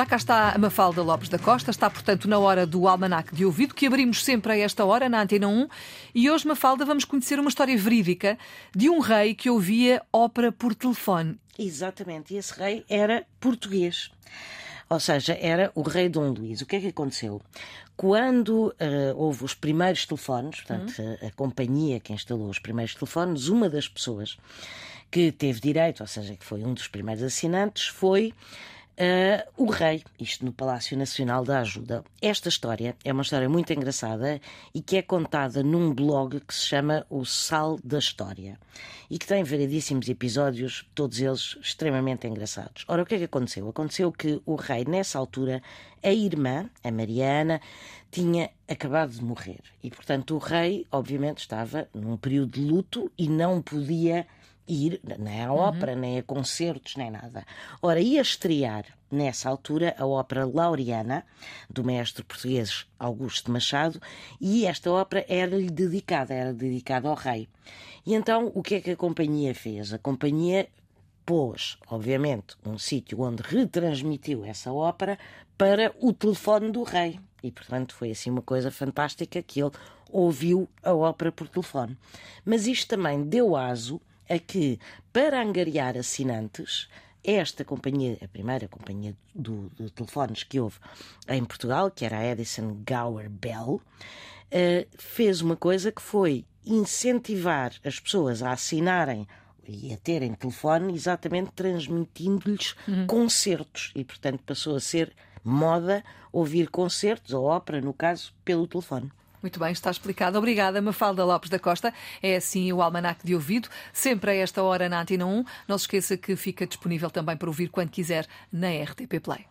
Já cá está a Mafalda Lopes da Costa, está portanto na hora do Almanac de Ouvido, que abrimos sempre a esta hora na Antena 1. E hoje, Mafalda, vamos conhecer uma história verídica de um rei que ouvia ópera por telefone. Exatamente, e esse rei era português. Ou seja, era o rei Dom Luís. O que é que aconteceu? Quando uh, houve os primeiros telefones, portanto, uhum. a, a companhia que instalou os primeiros telefones, uma das pessoas que teve direito, ou seja, que foi um dos primeiros assinantes, foi Uh, o Rei, isto no Palácio Nacional da Ajuda. Esta história é uma história muito engraçada e que é contada num blog que se chama O Sal da História e que tem variedíssimos episódios, todos eles extremamente engraçados. Ora, o que é que aconteceu? Aconteceu que o Rei, nessa altura, a irmã, a Mariana, tinha acabado de morrer e, portanto, o Rei, obviamente, estava num período de luto e não podia ir nem à ópera, uhum. nem a concertos, nem nada. Ora, ia estrear nessa altura a ópera Laureana, do mestre português Augusto Machado, e esta ópera era-lhe dedicada, era dedicada ao rei. E então, o que é que a companhia fez? A companhia pôs, obviamente, um sítio onde retransmitiu essa ópera para o telefone do rei. E, portanto, foi assim uma coisa fantástica que ele ouviu a ópera por telefone. Mas isto também deu aso a que, para angariar assinantes, esta companhia, a primeira companhia do, de telefones que houve em Portugal, que era a Edison Gower Bell, uh, fez uma coisa que foi incentivar as pessoas a assinarem e a terem telefone exatamente transmitindo-lhes uhum. concertos e, portanto, passou a ser moda ouvir concertos ou ópera, no caso, pelo telefone. Muito bem, está explicado. Obrigada, Mafalda Lopes da Costa. É assim o Almanac de Ouvido, sempre a esta hora na Antena 1. Não se esqueça que fica disponível também para ouvir quando quiser na RTP Play.